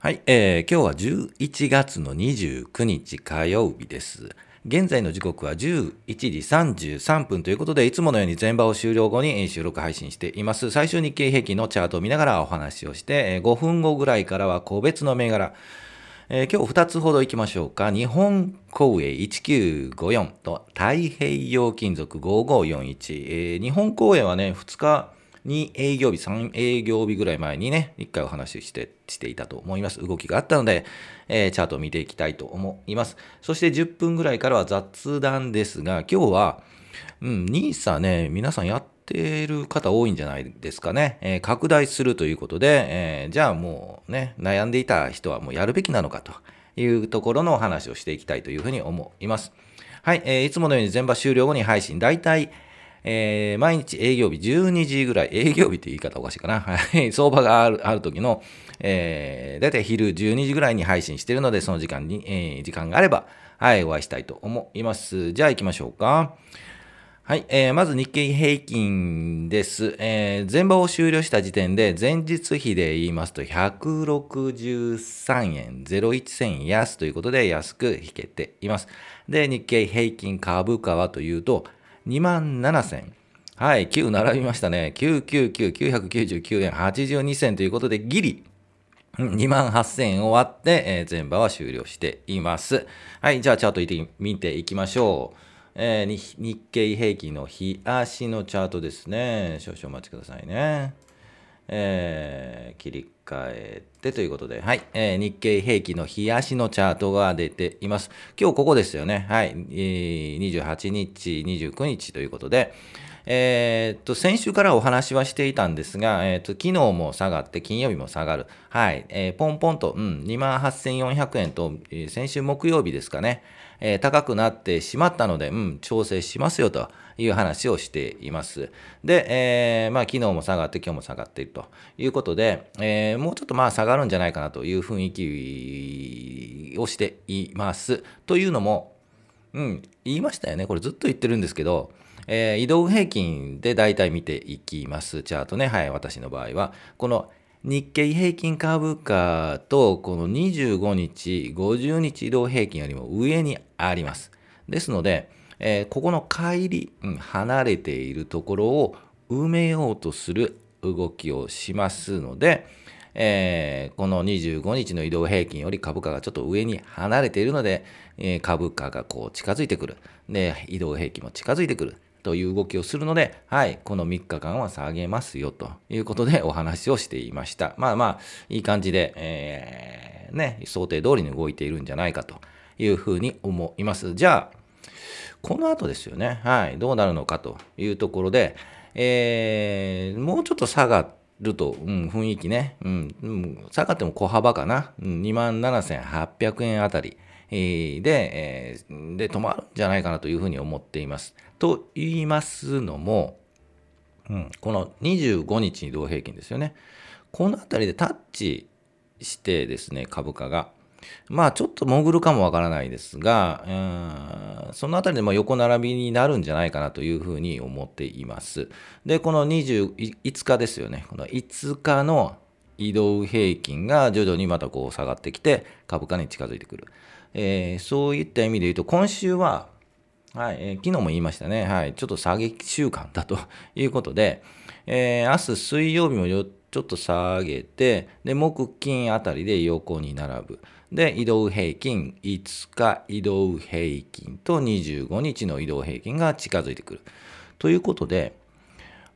はい、えー、今日は11月の29日火曜日です。現在の時刻は11時33分ということで、いつものように全場を終了後に収録配信しています。最終日経平均のチャートを見ながらお話をして、5分後ぐらいからは個別の銘柄、えー今日2つほど行きましょうか。日本工営1954と太平洋金属5541。えー日本工営はね、2日に営業日、3営業日ぐらい前にね、1回お話ししてしていたと思います。動きがあったので、えーチャートを見ていきたいと思います。そして10分ぐらいからは雑談ですが、今日は、うん、NISA ね、皆さんやってる方多いんじゃないですかね。えー拡大するということで、えーじゃあもうね、悩んでいた人はもうやるべきなのかというところのお話をしていきたいというふうに思います。はい、えーいつものように全場終了後に配信、大体、えー毎日営業日12時ぐらい、営業日って言い方おかしいかな。相場があるある時の、えー、だいたい昼12時ぐらいに配信しているので、その時間に、えー時間があれば、はい、お会いしたいと思います。じゃあ行きましょうか。はい、えーまず日経平均です。えー前場を終了した時点で、前日比で言いますと、163円01銭安ということで安く引けています。で、日経平均株価はというと、2万7千。はい、9並びましたね。999、999円82銭ということで、ギリ、2万8000円終わって、えー全場は終了しています。はい、じゃあチャート見ていきましょう。えー日経平均の日足のチャートですね。少々お待ちくださいね。えー切り替えてということで、はい、えー日経平均の日足のチャートが出ています。今日ここですよね。はい、えー28日、29日ということで、えーと、先週からお話はしていたんですが、えーっと、昨日も下がって、金曜日も下がる。はい、えーポンポンと、うん、28,400円と、えー先週木曜日ですかね、えー高くなってしまったので、うん、調整しますよという話をしています。で、えーまあ、昨日も下がって、今日も下がっているということで、えーもうちょっとまあ下がるんじゃないかなという雰囲気をしています。というのも、うん、言いましたよね。これずっと言ってるんですけど、えー移動平均で大体見ていきます。チャートね。はい、私の場合は。この日経平均株価と、この25日、50日移動平均よりも上にあります。ですので、えーここの乖離、うん離れているところを埋めようとする動きをしますので、えーこの25日の移動平均より株価がちょっと上に離れているので、えー株価がこう近づいてくる。で、移動平均も近づいてくる。という動きをするので、はい、この3日間は下げますよということでお話をしていました。まあまあ、いい感じで、えーね、想定通りに動いているんじゃないかというふうに思います。じゃあ、この後ですよね、はい、どうなるのかというところで、えーもうちょっと下がると、うん、雰囲気ね、うん、下がっても小幅かな、うん、2万7800円あたり、で、で止まるんじゃないかなというふうに思っています。と言いますのも、うん、この25日移動平均ですよね。このあたりでタッチしてですね、株価が。まあちょっと潜るかもわからないですが、うんそのあたりでま横並びになるんじゃないかなというふうに思っています。で、この25日ですよね。この5日の移動平均が徐々にまたこう下がってきて株価に近づいてくる。えーそういった意味で言うと今週ははい、えー昨日も言いましたね。はい、ちょっと下げ週間だということで、えー明日水曜日もよちょっと下げて、で、木金あたりで横に並ぶ。で、移動平均、5日移動平均と25日の移動平均が近づいてくる。ということで、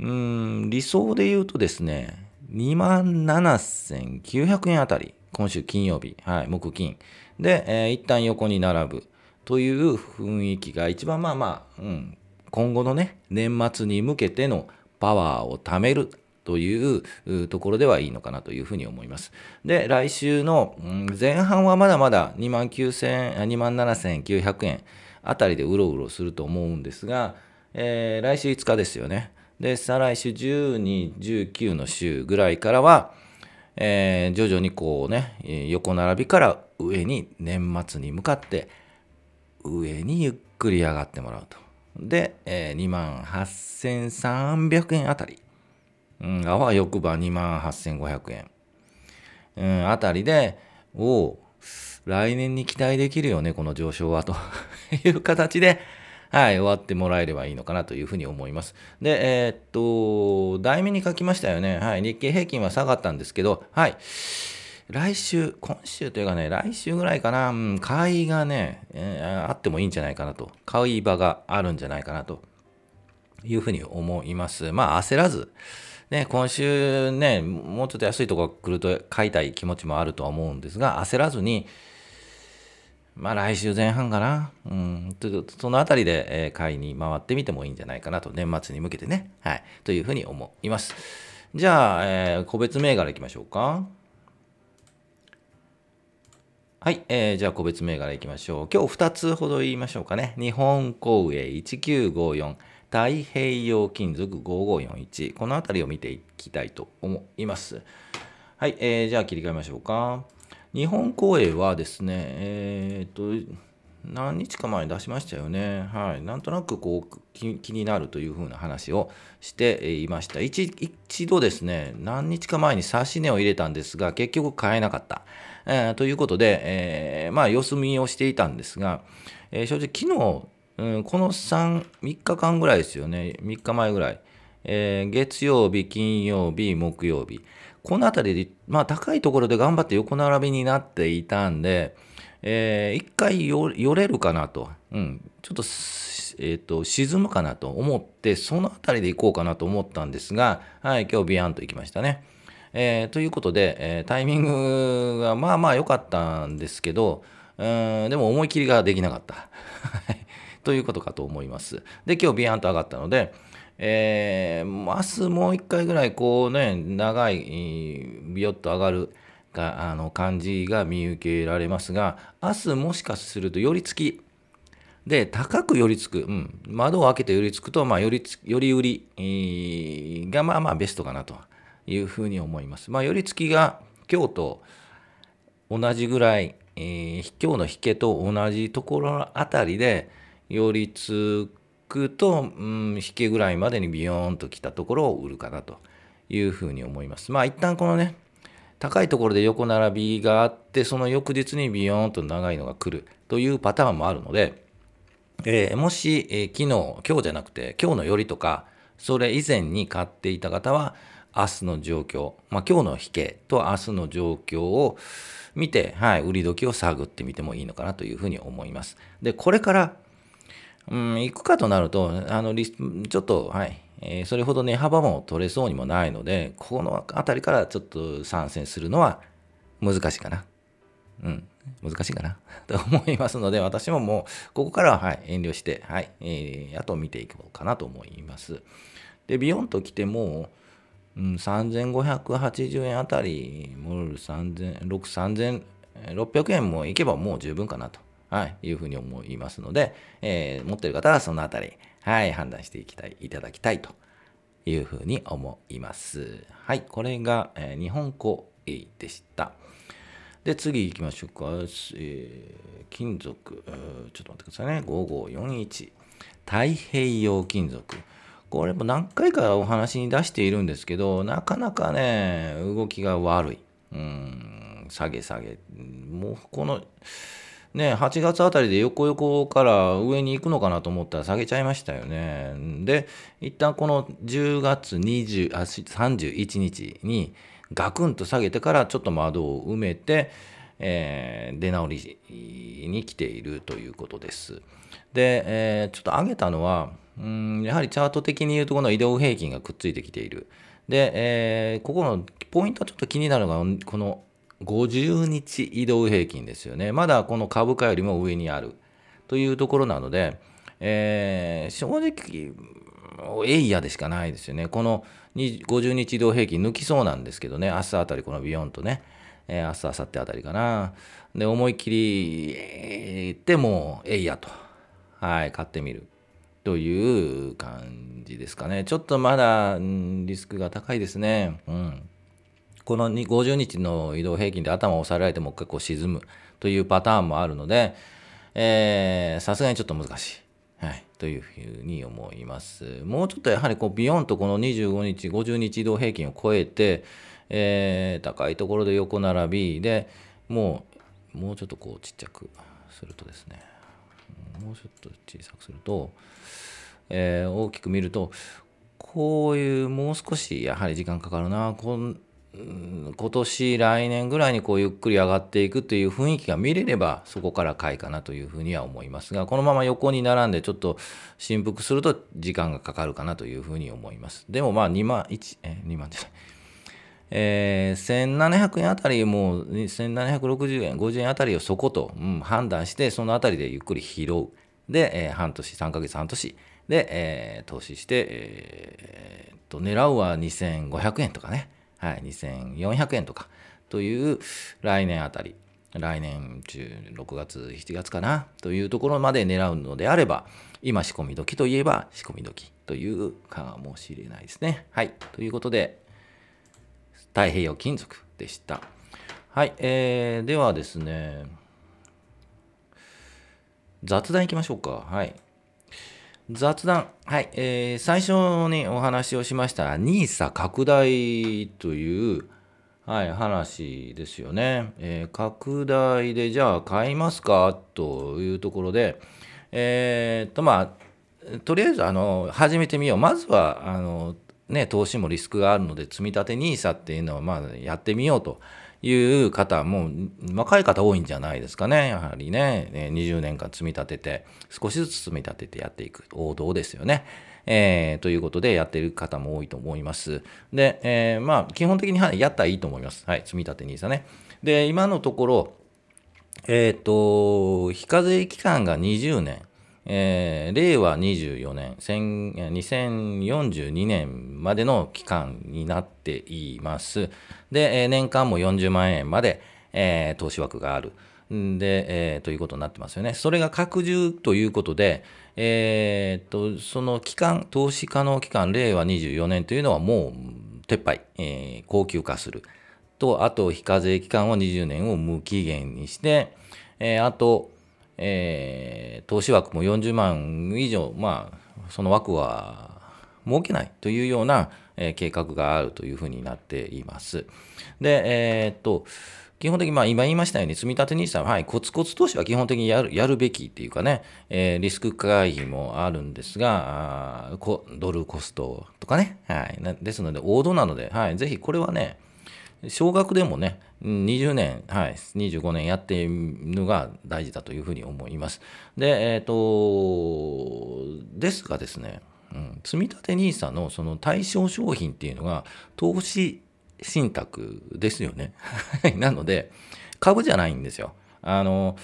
うん、理想で言うとですね、27,900円あたり、今週金曜日、はい、木金。で、えー一旦横に並ぶという雰囲気が一番まあまあ、うん、今後のね、年末に向けてのパワーを貯めるというところではいいのかなというふうに思います。で、来週の前半はまだまだ2万9000、2万7900円あたりでうろうろすると思うんですが、えー来週5日ですよね。で、再来週12、19の週ぐらいからは、えー徐々にこうね、横並びから上に年末に向かって上にゆっくり上がってもらうと。で、えー2万8300円あたり。うん、あわよくば2万8500円。うん、あたりで、おお来年に期待できるよね、この上昇は、という形で、はい、終わってもらえればいいのかなというふうに思います。で、えー、っと、題名に書きましたよね。はい、日経平均は下がったんですけど、はい。来週、今週というかね、来週ぐらいかな、うん、買いがね、えー、あってもいいんじゃないかなと、買い場があるんじゃないかなというふうに思います。まあ、焦らず、ね、今週ね、もうちょっと安いところ来ると買いたい気持ちもあるとは思うんですが、焦らずに、まあ来週前半かな。うん。とそのあたりで、えー、買いに回ってみてもいいんじゃないかなと、年末に向けてね。はい。というふうに思います。じゃあ、えー、個別銘柄いきましょうか。はい、えー、じゃあ個別銘柄いきましょう。今日2つほど言いましょうかね。日本工営1954、太平洋金属5541。このあたりを見ていきたいと思います。はい、えー、じゃあ切り替えましょうか。日本公営はですね、えっ、と、何日か前に出しましたよね。はい。なんとなくこう気になるというふうな話をしていました一。一度ですね、何日か前に指し値を入れたんですが、結局買えなかった。えー、ということで、えー、まあ、様子見をしていたんですが、えー、正直昨日、うん、この3、3日間ぐらいですよね。3日前ぐらい。えー、月曜日、金曜日、木曜日。この辺りで、まあ高いところで頑張って横並びになっていたんで、えー、一回寄れるかなと、うん、ちょっと、えーと、沈むかなと思って、その辺りで行こうかなと思ったんですが、はい、今日ビヤンと行きましたね。えー、ということで、えー、タイミングがまあまあ良かったんですけど、うんでも思い切りができなかった。ということかと思います。で、今日ビヤンと上がったので、えー、明日もう一回ぐらいこうね、長い、ビヨッと上がるがあの感じが見受けられますが、明日もしかすると寄り付き、で、高く寄り付く、うん、窓を開けて寄り付くと、まあ、寄り寄り売りがまあまあベストかなというふうに思います。まあ、寄り付きが今日と同じぐらい、えー、今日の引けと同じところあたりで寄り付くと、うん、引けぐらいまでにビヨーンと来たところを売るかなというふうに思います。まあ一旦このね、高いところで横並びがあって、その翌日にビヨーンと長いのが来るというパターンもあるので、えー、もし、えー、昨日、今日じゃなくて、今日のよりとか、それ以前に買っていた方は、明日の状況、まあ、今日の引けと明日の状況を見て、はい、売り時を探ってみてもいいのかなというふうに思います。で、これからうん、行くかとなると、あのリちょっと、はい、えー、それほど値幅も取れそうにもないので、この辺りからちょっと参戦するのは難しいかな。うん、難しいかな と思いますので、私ももう、ここからは、はい、遠慮して、はい、えー、あと見ていこうかなと思います。で、ビヨンと来ても、うん、3580円あたり、モル3000、6、3600円もいけばもう十分かなと。はい、いうふうに思いますので、えー、持ってる方はそのあたり、はい、判断していきたい、いただきたいというふうに思います。はい、これが、えー、日本語でした。で、次行きましょうか。えー、金属、ちょっと待ってくださいね。5541。太平洋金属。これも何回かお話に出しているんですけど、なかなかね、動きが悪い。うん、下げ下げ。もうこの、ね、8月あたりで横横から上に行くのかなと思ったら下げちゃいましたよね。で、一旦この10月20あ31日にガクンと下げてからちょっと窓を埋めて、えー、出直りに来ているということです。で、えー、ちょっと上げたのは、うんやはりチャート的に言うとこの移動平均がくっついてきている。で、えー、ここのポイントはちょっと気になるのが、この50日移動平均ですよね。まだこの株価よりも上にあるというところなので、えー、正直、エイヤでしかないですよね。この50日移動平均抜きそうなんですけどね、明日あたりこのビヨンとね、えー、明日、明後日あたりかな。で、思いっきり、えー、ってもエイヤと、はい、買ってみるという感じですかね。ちょっとまだ、リスクが高いですね。うん。この50日の移動平均で頭を押さえられてもう一回沈むというパターンもあるので、さすがにちょっと難しい。はい。というふうに思います。もうちょっとやはりこうビヨンとこの25日、50日移動平均を超えて、えー、高いところで横並びでもうもうちょっとこうちっちゃくするとですねもうちょっと小さくすると、えー、大きく見るとこういうもう少しやはり時間かかるなこん今年来年ぐらいにこうゆっくり上がっていくという雰囲気が見れればそこから買いかなというふうには思いますがこのまま横に並んでちょっと振幅すると時間がかかるかなというふうに思います。でもまあ2万1え2万じゃないえー、1700円あたりもう1760円50円あたりをそこと、うん、判断してそのあたりでゆっくり拾うで、えー、半年3ヶ月半年。で、えー、投資して、えー、と狙うは2500円とかね。はい、2400円とかという来年あたり、来年中6月、7月かなというところまで狙うのであれば、今仕込み時といえば仕込み時というかもしれないですね。はい。ということで、太平洋金属でした。はい。えー、ではですね、雑談いきましょうか。はい。雑談。はい。えー、最初にお話をしました NISA 拡大という、はい、話ですよね。えー、拡大でじゃあ買いますか？というところで、えー、っとまあ、とりあえずあの始めてみよう。まずはあの、ね、投資もリスクがあるので、積み立て NISA っていうのはまあやってみようと。いう方も若い方多いんじゃないですかね。やはりね、20年間積み立てて、少しずつ積み立ててやっていく王道ですよね。えー、ということでやってる方も多いと思います。で、えー、まあ、基本的にはやったらいいと思います。はい、積み立て NISA ね。で、今のところ、えっ、ー、と、非課税期間が20年。えー、令和24年、2042年までの期間になっています。で、年間も40万円まで、えー、投資枠がある。で、えー、ということになってますよね。それが拡充ということで、えー、とその期間、投資可能期間、令和24年というのはもう撤廃、えー、高級化する。と、あと、非課税期間は20年を無期限にして、え、あと、えー、投資枠も40万以上、まあ、その枠は設けないというような、えー、計画があるというふうになっています。で、えー、っと、基本的に、まあ、今言いましたように、積立 NISA は、はい、コツコツ投資は基本的にやるやるべきっていうかね、えー、リスク回避もあるんですが、あドルコストとかね、はい、ですので、王道なので、はい、ぜひこれはね、少額でもね、20年、はい、25年やっているのが大事だというふうに思います。で、えっ、ー、と、ですがですね、うん、積立 NISA のその対象商品っていうのが投資信託ですよね。なので、株じゃないんですよ。あの、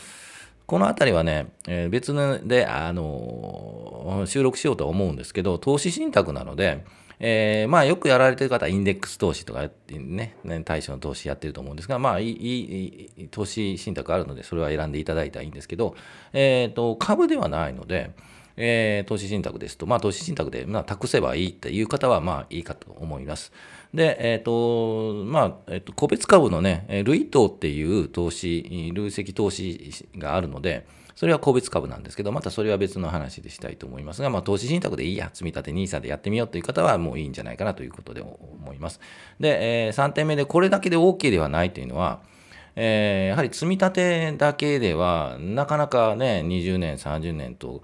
このあたりはね、えー、別で、あの収録しようとは思うんですけど、投資信託なので、えー、まあよくやられてる方はインデックス投資とかね、対象の投資やってると思うんですが、まあいい投資信託あるので、それは選んでいただいたらいいんですけど、えっ、ー、と、株ではないので、えー、投資信託ですと、まあ投資信託で、まあ託せばいいっていう方は、まあいいかと思います。で、えっ、ー、と、まあ、えっ、と、個別株のね、類投っていう投資、累積投資があるので、それは個別株なんですけど、またそれは別の話でしたいと思いますが、まあ、投資信託でいいや、積み立 NISA でやってみようという方はもういいんじゃないかなということで思います。で、えー、3点目でこれだけで OK ではないというのは、えー、やはり積み立てだけではなかなかね、20年、30年と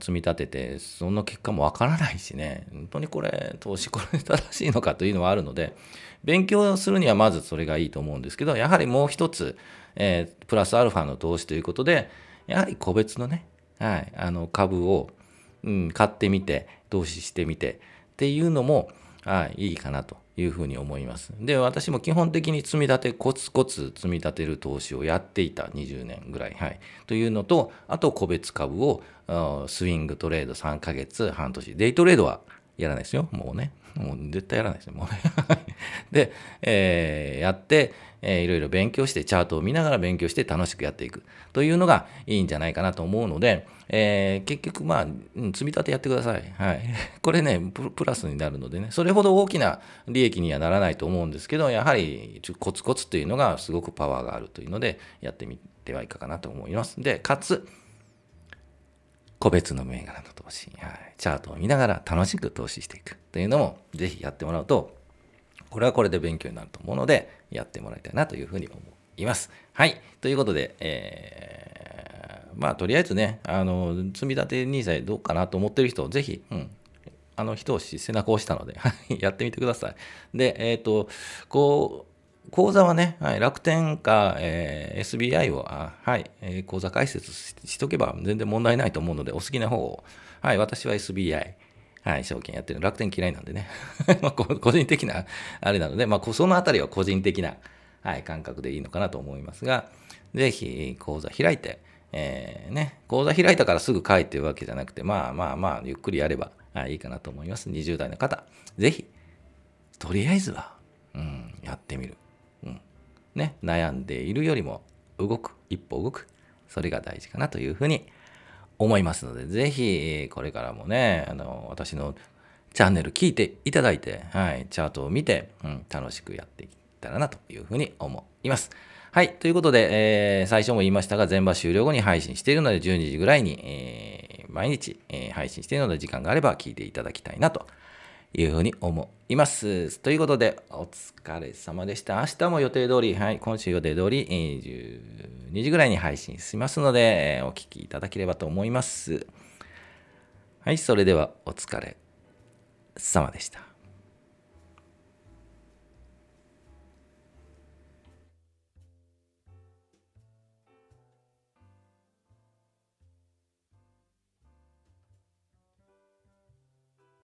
積み立てて、その結果もわからないしね、本当にこれ、投資これ正しいのかというのはあるので、勉強するにはまずそれがいいと思うんですけど、やはりもう一つ、えー、プラスアルファの投資ということで、やはり個別のね、はい、あの株を、うん、買ってみて、投資してみてっていうのも、はい、いいかなというふうに思います。で、私も基本的に積み立て、コツコツ積み立てる投資をやっていた20年ぐらい、はい。というのと、あと個別株をスイングトレード3ヶ月、半年。デイトレードはやらないですよ、もうね。もう絶対やらないですよ、もうね。で、えー、やって、えー、いろいろ勉強して、チャートを見ながら勉強して楽しくやっていくというのがいいんじゃないかなと思うので、えー、結局、まあ、積み立てやってください。はい。これねプ、ラスになるのでね、それほど大きな利益にはならないと思うんですけど、やはりコツコツというのがすごくパワーがあるというので、やってみてはいかがなと思います。で、かつ、個別の銘柄の投資、はい、チャートを見ながら楽しく投資していくというのもぜひやってもらうとこれはこれで勉強になると思うので、やってもらいたいなというふうに思います。はい。ということで、えー、まあ、とりあえずね、あの、積み立て NISA どうかなと思ってる人、ぜひ、うん、あの、一押し背中を押したので、やってみてください。で、えっ、ー、と、こう、講座はね、はい、楽天か、えー、SBI を、あはい、えー、講座解説しとけば全然問題ないと思うので、お好きな方を、はい、私は SBI、はい、証券やってる楽天嫌いなんでね ま個人的なあれなので、まあ、そのあたりは個人的な、はい、感覚でいいのかなと思いますが、ぜひ講座開いて、えー、ね、講座開いたからすぐ帰ってるわけじゃなくて、まあまあまあ、ゆっくりやれば、はい、いいかなと思います。20代の方、ぜひ、とりあえずは、うん、やってみる。うん。ね、悩んでいるよりも、動く、一歩動く。それが大事かなというふうに思いますので、ぜひ、これからもね、あの、私のチャンネル聞いていただいて、はい、チャートを見て、うん、楽しくやっていったらなというふうに思います。はい。ということで、えー、最初も言いましたが、全場終了後に配信しているので、12時ぐらいに、えー、毎日、えー、配信しているので、時間があれば聞いていただきたいなというふうに思います。ということで、お疲れ様でした。明日も予定通り、はい、今週予定通り、えー、12時ぐらいに配信しますので、お聞きいただければと思います。はい、それではお疲れ様でした。